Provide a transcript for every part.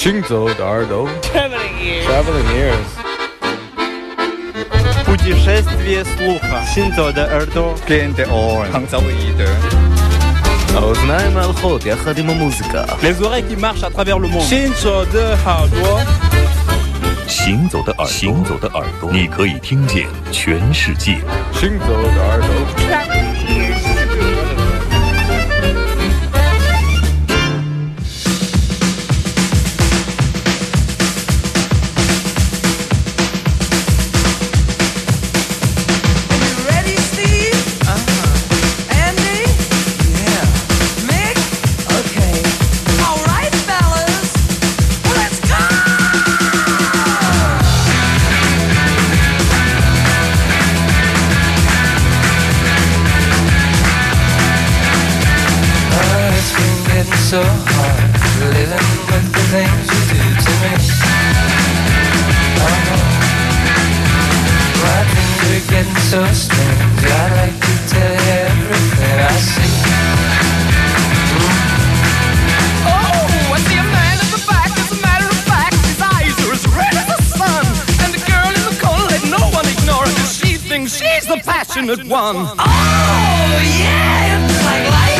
行走的耳朵，Traveling ears。Traveling ears。Путешествие слуха. Синто де Эрдо. Клиенте Орен. Хангзауиде. האוזניים הלכות יחד עם המוזיקה. Les oreilles qui marchent à travers le monde. Shinto de Hardwa. 行走的耳朵，行走的耳朵，你可以听见全世界。行走的耳朵。 Passionate one. Oh, yeah, it's like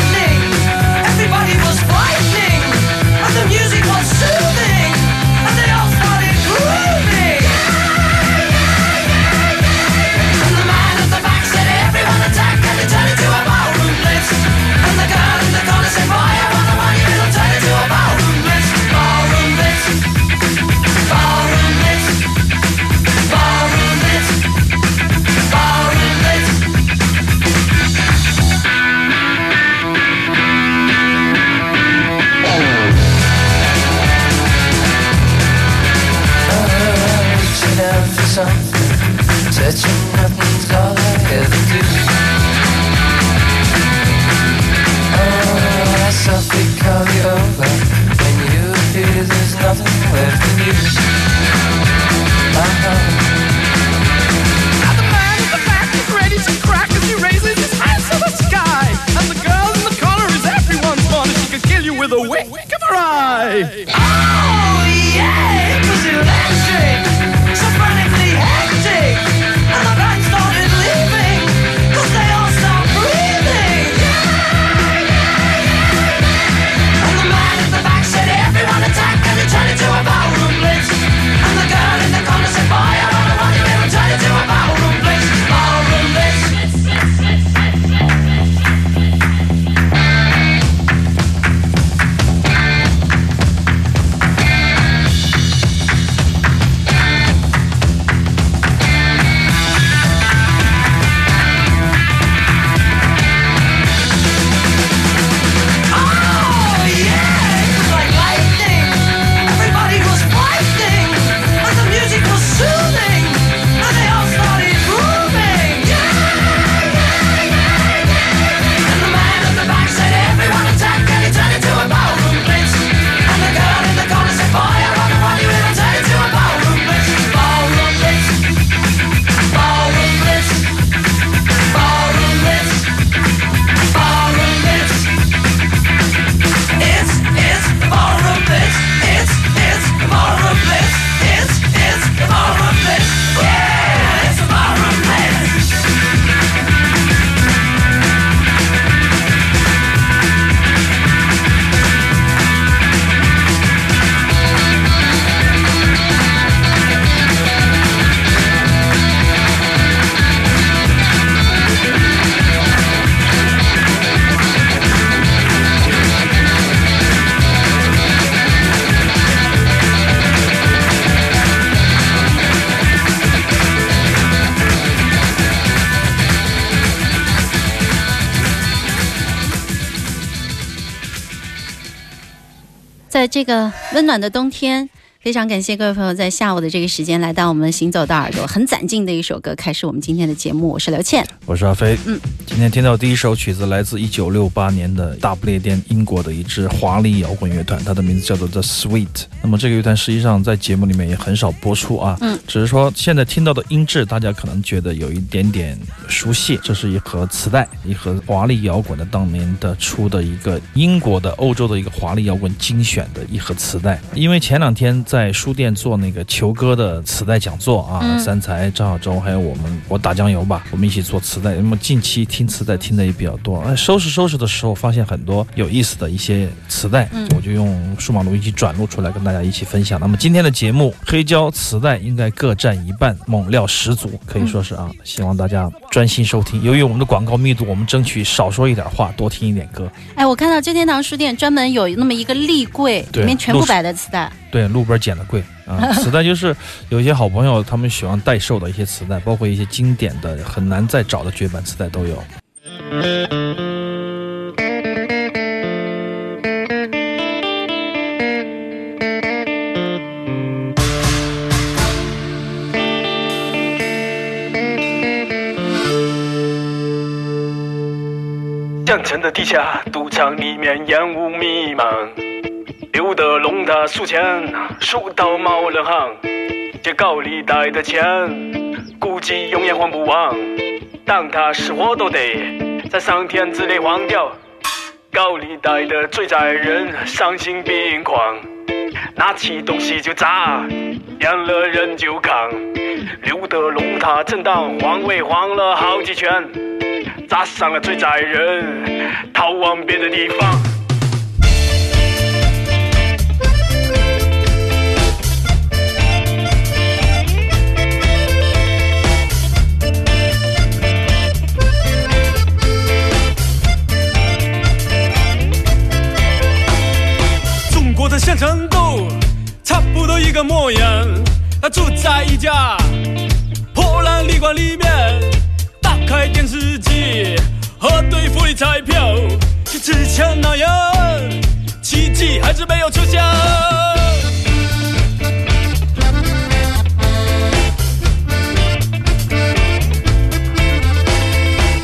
在这个温暖的冬天，非常感谢各位朋友在下午的这个时间来到我们行走的耳朵，很攒劲的一首歌，开始我们今天的节目。我是刘倩，我是阿飞。嗯，今天听到第一首曲子来自一九六八年的大不列颠英国的一支华丽摇滚乐团，它的名字叫做 The Sweet。那么这个乐团实际上在节目里面也很少播出啊，嗯，只是说现在听到的音质，大家可能觉得有一点点熟悉，这是一盒磁带，一盒华丽摇滚的当年的出的一个英国的、欧洲的一个华丽摇滚精选的一盒磁带。因为前两天在书店做那个球哥的磁带讲座啊，嗯三才、张小舟还有我们我打酱油吧，我们一起做磁带。那么近期听磁带听的也比较多，哎，收拾收拾的时候发现很多有意思的一些磁带，嗯我就用数码录音机转录出来跟大家一起分享。那么今天的节目黑胶磁带应该各占一半，猛料十足，可以说是啊，希望大家专心收听。由于我们的广告密度，我们争取少说一点话，多听一点歌。哎，我看到真天堂书店专门有那么一个立柜，里面全部摆的磁带。对，路边捡的贵啊！磁带就是有一些好朋友他们喜欢代售的一些磁带，包括一些经典的很难再找的绝版磁带都有。江城的地下赌场里面烟雾弥漫，刘德龙他数钱数到冒冷汗，借高利贷的钱估计永远还不完，但他死活都得在上天之内还掉。高利贷的追债人丧心病狂，拿起东西就砸，见了人就扛。刘德龙他正当皇位晃了好几圈。砸伤了追债人，逃往别的地方。的县城都差不多一个模样，他住在一家破烂旅馆里面。打开电视机，核对福利彩票，像之前那样，奇迹还是没有出现。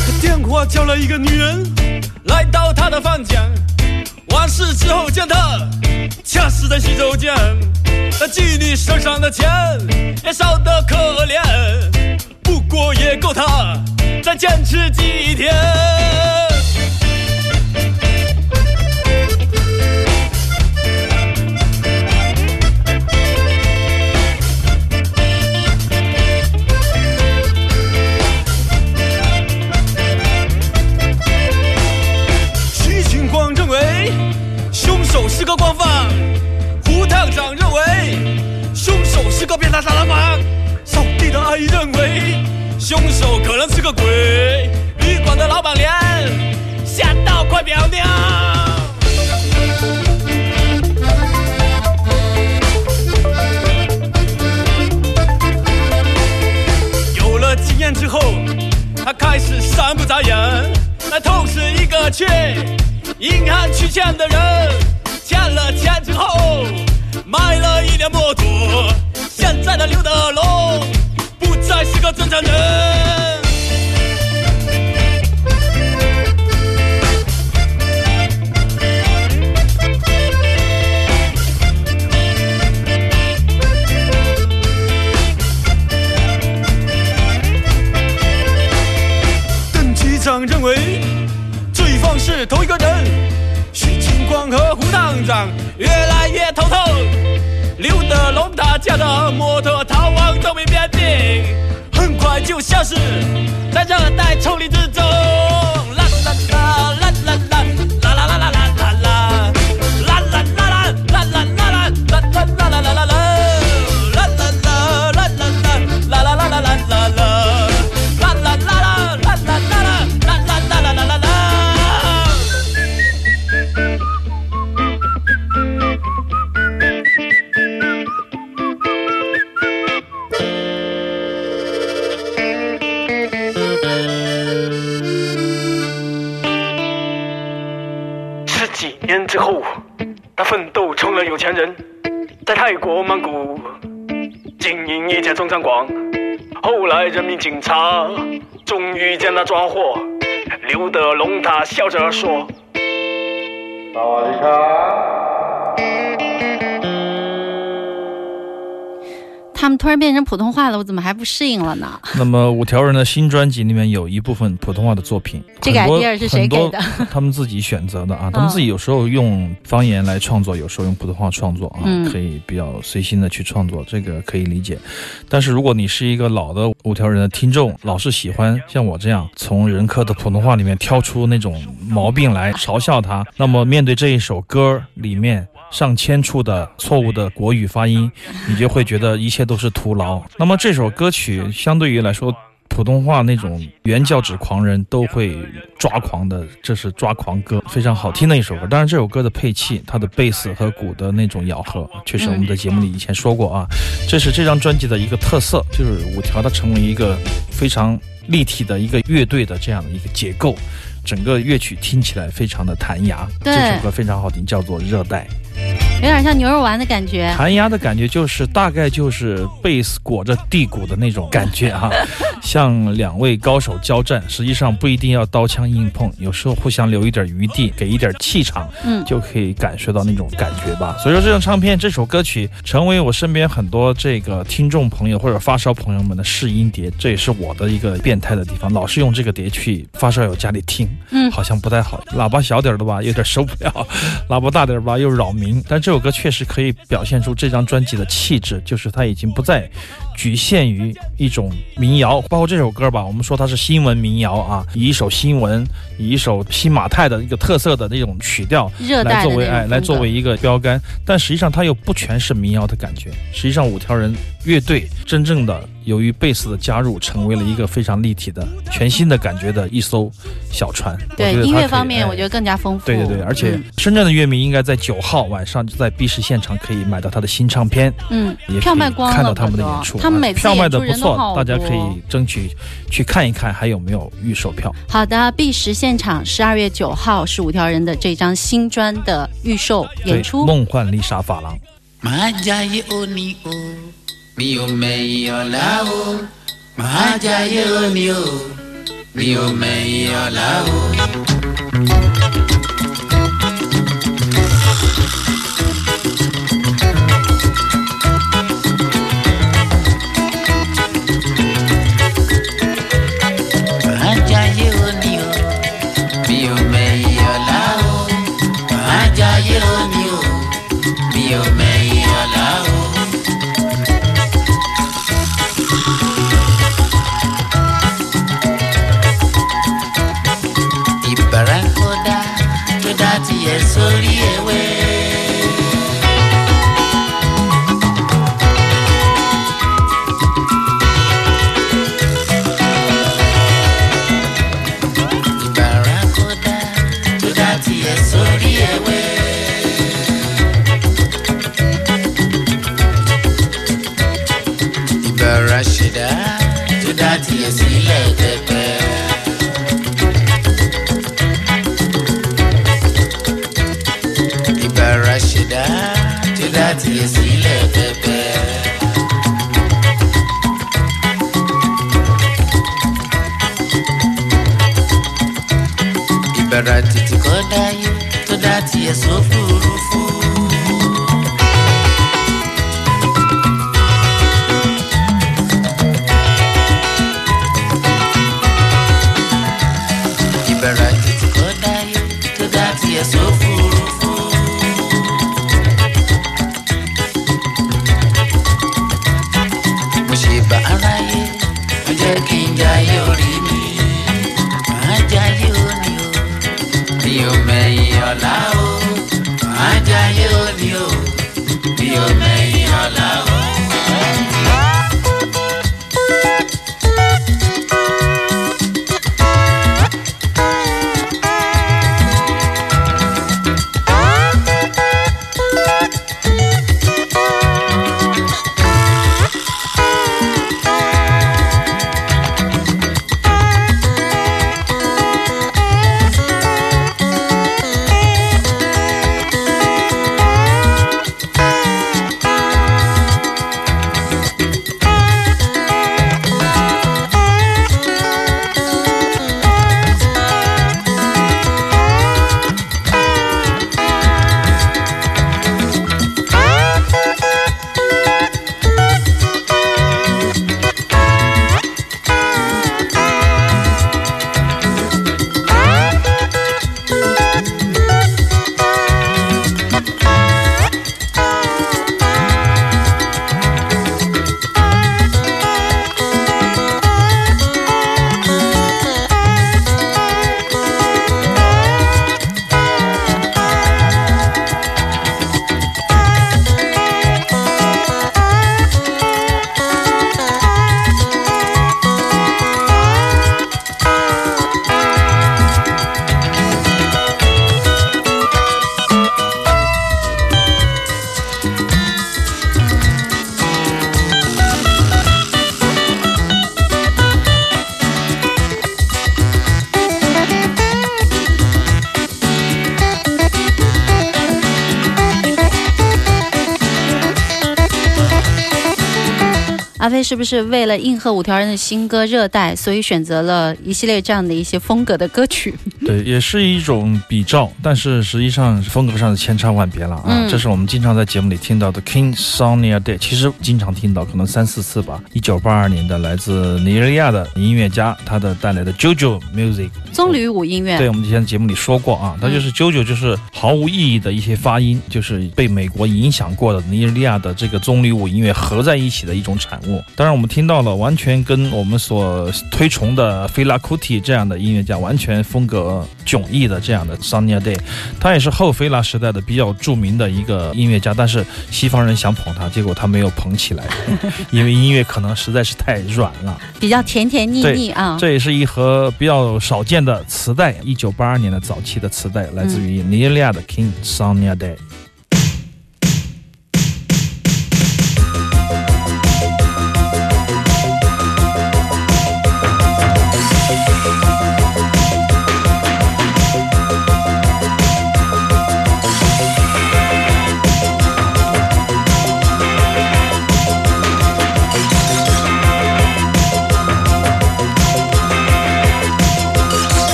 他电话叫了一个女人来到他的房间，完事之后见他恰死在洗手间，那妓女身上的钱也少得可怜。不过也够他再坚持几天。徐清光认为凶手是个惯凶手可能是个鬼，旅馆的老板娘吓到快飙尿。有了经验之后，他开始三不眨眼，来透视一个去银行取钱的人，欠了钱之后买了一辆摩托。现在的刘德龙 No. 像是在热带丛林之中。经营一家中餐馆。后来人民警察终于将他抓获，刘德龙他笑着说。他们突然变成普通话了，我怎么还不适应了呢？那么五条人的新专辑里面有一部分普通话的作品，这个 idea 是谁给的 他们自己选择的啊，他们自己有时候用方言来创作，有时候用普通话创作啊，嗯可以比较随心的去创作，这个可以理解。但是如果你是一个老的五条人的听众，老是喜欢像我这样从人科的普通话里面挑出那种毛病来 嘲笑他，那么面对这一首歌里面。上千处的错误的国语发音，你就会觉得一切都是徒劳。那么这首歌曲相对于来说，普通话那种原教旨狂人都会抓狂的，这是抓狂歌，非常好听的一首歌。当然，这首歌的配器，它的贝斯和鼓的那种咬合，确实我们在节目里以前说过啊，这是这张专辑的一个特色，就是五条它成为一个非常立体的一个乐队的这样的一个结构。整个乐曲听起来非常的弹牙，这首歌非常好听，叫做《热带》。有点像牛肉丸的感觉。弹压的感觉就是大概就是贝斯裹着地鼓的那种感觉啊，像两位高手交战，实际上不一定要刀枪硬碰，有时候互相留一点余地，给一点气场，嗯就可以感受到那种感觉吧。所以说，这张唱片这首歌曲成为我身边很多这个听众朋友或者发烧朋友们的试音碟，这也是我的一个变态的地方，老是用这个碟去发烧友家里听，嗯好像不太好。喇叭小点儿的吧，有点受不了；喇叭大点儿吧，又扰民。但这首歌确实可以表现出这张专辑的气质，就是它已经不再局限于一种民谣，包括这首歌吧，我们说它是新闻民谣啊，以一首新闻，以一首新马泰的一个特色的那种曲调来作为哎来作为一个标杆，但实际上它又不全是民谣的感觉。实际上五条人乐队真正的由于贝斯的加入，成为了一个非常立体的、全新的感觉的一艘小船。对音乐方面，哎我觉得更加丰富。对对对，而且嗯深圳的乐迷应该在九号晚上就在 B 市现场可以买到他的新唱片，嗯也票卖光了看到他们的演出。他们每次票卖的演出不错大家可以争取去看一看还有没有预售票。好的，B 十现场十二月九号是五条人的这张新专的预售演，出。梦幻丽莎发廊。mi o me mẹ̀yìn la o màá jayé òní o mi o me mẹ̀yìn la o. away. Ìbára títí kọ́ dáyé tó dá tiẹ̀ sófurufú. 阿飞是不是为了应和五条人的新歌《热带》，所以选择了一系列这样的一些风格的歌曲？对，也是一种比照，但是实际上风格上的千差万别了啊。嗯这是我们经常在节目里听到的 King Sonia Day，其实经常听到，可能三四次吧。一九八二年的来自尼日利亚的音乐家，他的带来的 JoJo Music。棕榈舞音乐。对，我们之前节目里说过啊，它就是 JoJo，就是毫无意义的一些发音，就是被美国影响过的尼日利亚的这个棕榈舞音乐合在一起的一种产物。当然，我们听到了完全跟我们所推崇的菲拉库蒂这样的音乐家完全风格迥异的这样的 Sonia Day，他也是后菲拉时代的比较著名的一个音乐家，但是西方人想捧他，结果他没有捧起来，因为音乐可能实在是太软了。比较甜甜腻腻啊。这也是一盒比较少见的磁带，一九八二年的早期的磁带，来自于尼日利亚的 King Sonia Day。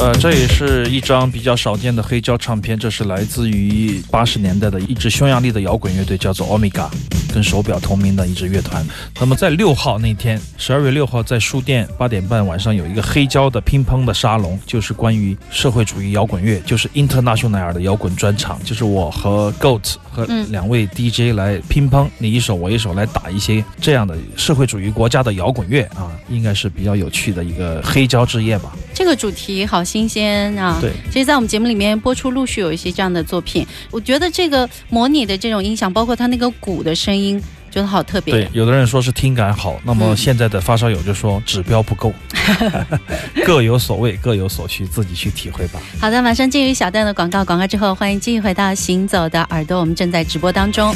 呃，这也是一张比较少见的黑胶唱片，这是来自于八十年代的一支匈牙利的摇滚乐队，叫做 Omega，跟手表同名的一支乐团。那么在六号那天，十二月六号，在书店八点半晚上有一个黑胶的乒乓的沙龙，就是关于社会主义摇滚乐，就是 International 的摇滚专场，就是我和 Goat 和嗯两位 DJ 来乒乓，你一首我一首来打一些这样的社会主义国家的摇滚乐啊，应该是比较有趣的一个黑胶之夜吧。这个主题好新鲜啊！对，其实，在我们节目里面播出，陆续有一些这样的作品。我觉得这个模拟的这种音响，包括它那个鼓的声音，觉得好特别。对，有的人说是听感好，那么嗯现在的发烧友就说指标不够，各有所谓，各有所需，自己去体会吧。好的，马上进入小段的广告，广告之后欢迎继续回到《行走的耳朵》，我们正在直播当中。